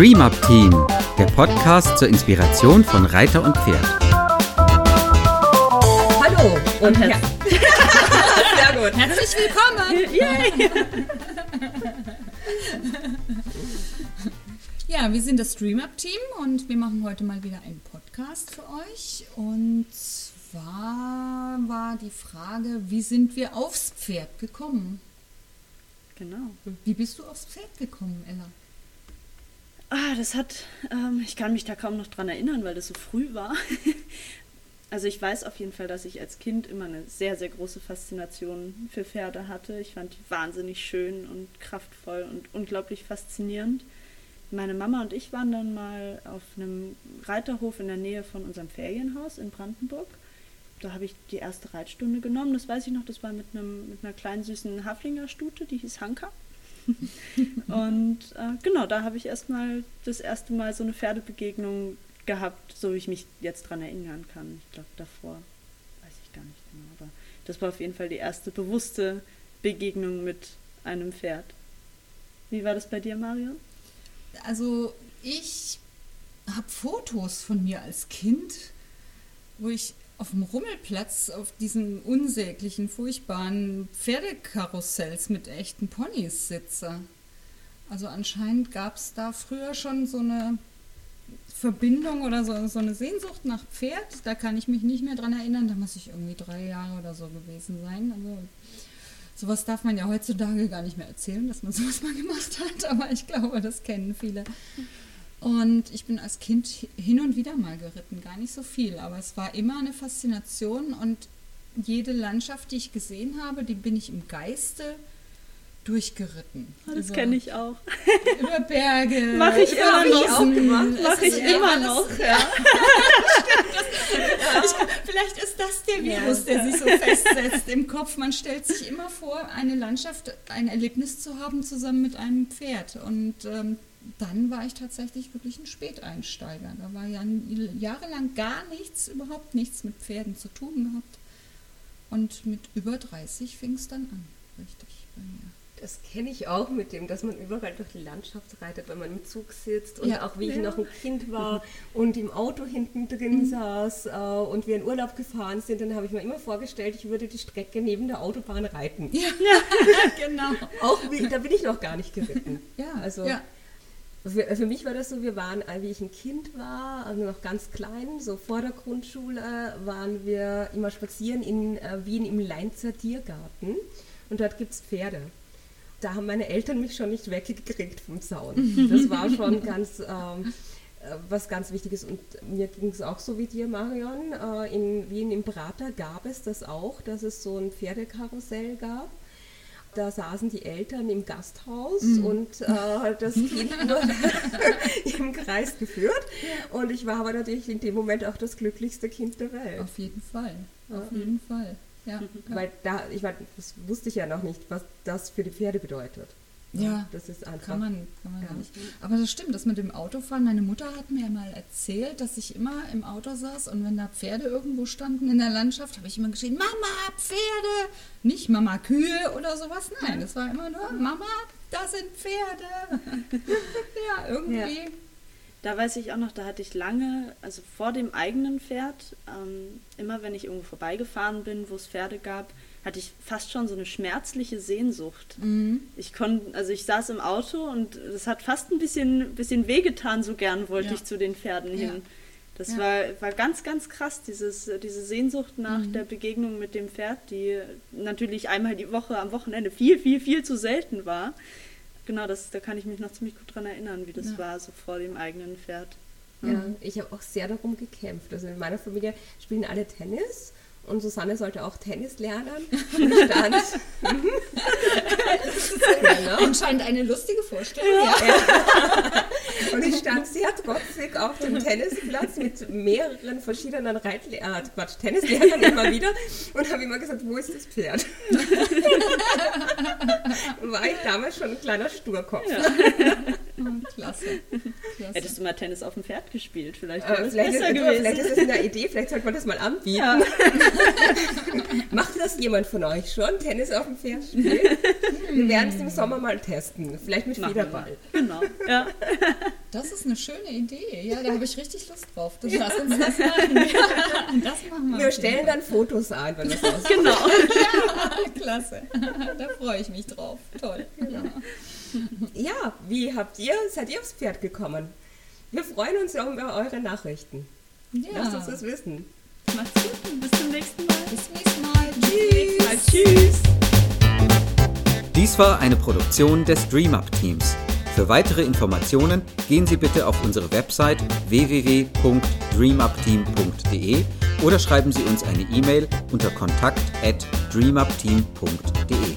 Stream Up Team, der Podcast zur Inspiration von Reiter und Pferd. Hallo und her Sehr gut. Herzlich willkommen. ja, wir sind das Stream Up Team und wir machen heute mal wieder einen Podcast für euch. Und zwar war die Frage, wie sind wir aufs Pferd gekommen? Genau. Wie bist du aufs Pferd gekommen, Ella? Ah, das hat, ähm, ich kann mich da kaum noch dran erinnern, weil das so früh war. also ich weiß auf jeden Fall, dass ich als Kind immer eine sehr, sehr große Faszination für Pferde hatte. Ich fand die wahnsinnig schön und kraftvoll und unglaublich faszinierend. Meine Mama und ich waren dann mal auf einem Reiterhof in der Nähe von unserem Ferienhaus in Brandenburg. Da habe ich die erste Reitstunde genommen. Das weiß ich noch, das war mit, einem, mit einer kleinen süßen Haflinger Stute, die hieß Hanka. und äh, genau, da habe ich erstmal das erste Mal so eine Pferdebegegnung gehabt, so wie ich mich jetzt dran erinnern kann. Ich glaube, davor weiß ich gar nicht genau. Aber das war auf jeden Fall die erste bewusste Begegnung mit einem Pferd. Wie war das bei dir, Marion? Also ich habe Fotos von mir als Kind, wo ich auf dem Rummelplatz auf diesen unsäglichen, furchtbaren Pferdekarussells mit echten Ponys sitze. Also anscheinend gab es da früher schon so eine Verbindung oder so, so eine Sehnsucht nach Pferd. Da kann ich mich nicht mehr dran erinnern. Da muss ich irgendwie drei Jahre oder so gewesen sein. Also sowas darf man ja heutzutage gar nicht mehr erzählen, dass man sowas mal gemacht hat. Aber ich glaube, das kennen viele. Und ich bin als Kind hin und wieder mal geritten, gar nicht so viel, aber es war immer eine Faszination und jede Landschaft, die ich gesehen habe, die bin ich im Geiste durchgeritten. Das also, kenne ich auch. Über Berge. Mache ich immer noch. Mache ich immer noch. Ja. ich, vielleicht ist das der Virus, der sich so festsetzt im Kopf. Man stellt sich immer vor, eine Landschaft, ein Erlebnis zu haben zusammen mit einem Pferd. Und ähm, dann war ich tatsächlich wirklich ein Späteinsteiger. Da war ja jahrelang gar nichts, überhaupt nichts mit Pferden zu tun gehabt. Und mit über 30 fing es dann an, richtig bei mir. Das kenne ich auch mit dem, dass man überall durch die Landschaft reitet, wenn man im Zug sitzt und ja. auch wie ich noch ein Kind war und im Auto hinten drin mhm. saß äh, und wir in Urlaub gefahren sind, dann habe ich mir immer vorgestellt, ich würde die Strecke neben der Autobahn reiten. Ja, genau. auch wie, da bin ich noch gar nicht geritten. Ja, also ja. Für, für, mich war das so, wir waren, äh, wie ich ein Kind war, also noch ganz klein, so vor der Grundschule, waren wir immer spazieren in äh, Wien im Leinzer Tiergarten und dort gibt es Pferde. Da haben meine Eltern mich schon nicht weggekriegt vom Zaun. Das war schon ganz ähm, äh, was ganz Wichtiges. Und mir ging es auch so wie dir, Marion. In Wien im Prater gab es das auch, dass es so ein Pferdekarussell gab. Da saßen die Eltern im Gasthaus mhm. und äh, das Kind wurde im Kreis geführt. Und ich war aber natürlich in dem Moment auch das glücklichste Kind der Welt. Auf jeden Fall. Auf jeden Fall. Ja. Weil da, ich war, das wusste ich ja noch nicht, was das für die Pferde bedeutet. Ja, das ist einfach. Kann man, kann man ja. nicht. Aber das stimmt, das mit dem Autofahren. Meine Mutter hat mir mal erzählt, dass ich immer im Auto saß und wenn da Pferde irgendwo standen in der Landschaft, habe ich immer geschrien: Mama, Pferde! Nicht Mama, Kühe oder sowas. Nein, es war immer nur: Mama, da sind Pferde. ja, irgendwie. Ja. Da weiß ich auch noch, da hatte ich lange, also vor dem eigenen Pferd, ähm, immer wenn ich irgendwo vorbeigefahren bin, wo es Pferde gab, hatte ich fast schon so eine schmerzliche Sehnsucht. Mhm. Ich konnte, also ich saß im Auto und es hat fast ein bisschen, bisschen wehgetan, so gern wollte ja. ich zu den Pferden hin. Ja. Das ja. war, war ganz, ganz krass, dieses, diese Sehnsucht nach mhm. der Begegnung mit dem Pferd, die natürlich einmal die Woche am Wochenende viel, viel, viel zu selten war. Genau, das, da kann ich mich noch ziemlich gut dran erinnern, wie das war, so vor dem eigenen Pferd. Ja, ich habe auch sehr darum gekämpft. Also in meiner Familie spielen alle Tennis und Susanne sollte auch Tennis lernen. Und stand, genau. Anscheinend eine lustige Vorstellung. Ja. Ja. Und ich stand sehr trotzig auf dem Tennisplatz mit mehreren verschiedenen Reitlehrern, äh, Quatsch, Tennislehrern immer wieder und habe immer gesagt, wo ist das Pferd? War ich damals schon ein kleiner Sturkopf. Ja. Klasse. Klasse. Hättest du mal Tennis auf dem Pferd gespielt? Vielleicht wäre äh, vielleicht, besser ist, gewesen. vielleicht ist das eine Idee, vielleicht sollte man das mal anbieten. Ja. Macht das jemand von euch schon? Tennis auf dem Pferd spielen? Wir werden es im Sommer mal testen. Vielleicht mit Federball. Genau. Ja. Das ist eine schöne Idee. Ja, da habe ich richtig Lust drauf. Das, lass uns das machen. Ja, das machen wir. Wir stellen dann Fotos ein, wenn das aus. Genau. Ja, klasse. Da freue ich mich drauf. Toll. Ja, wie habt ihr, seid ihr aufs Pferd gekommen? Wir freuen uns ja über eure Nachrichten. Lasst uns Ja. das wissen. Macht's gut und bis zum nächsten Mal. Bis zum nächsten Mal. Tschüss. Tschüss. Dies war eine Produktion des DreamUp Teams. Für weitere Informationen gehen Sie bitte auf unsere Website www.dreamupteam.de oder schreiben Sie uns eine E-Mail unter kontakt@dreamupteam.de.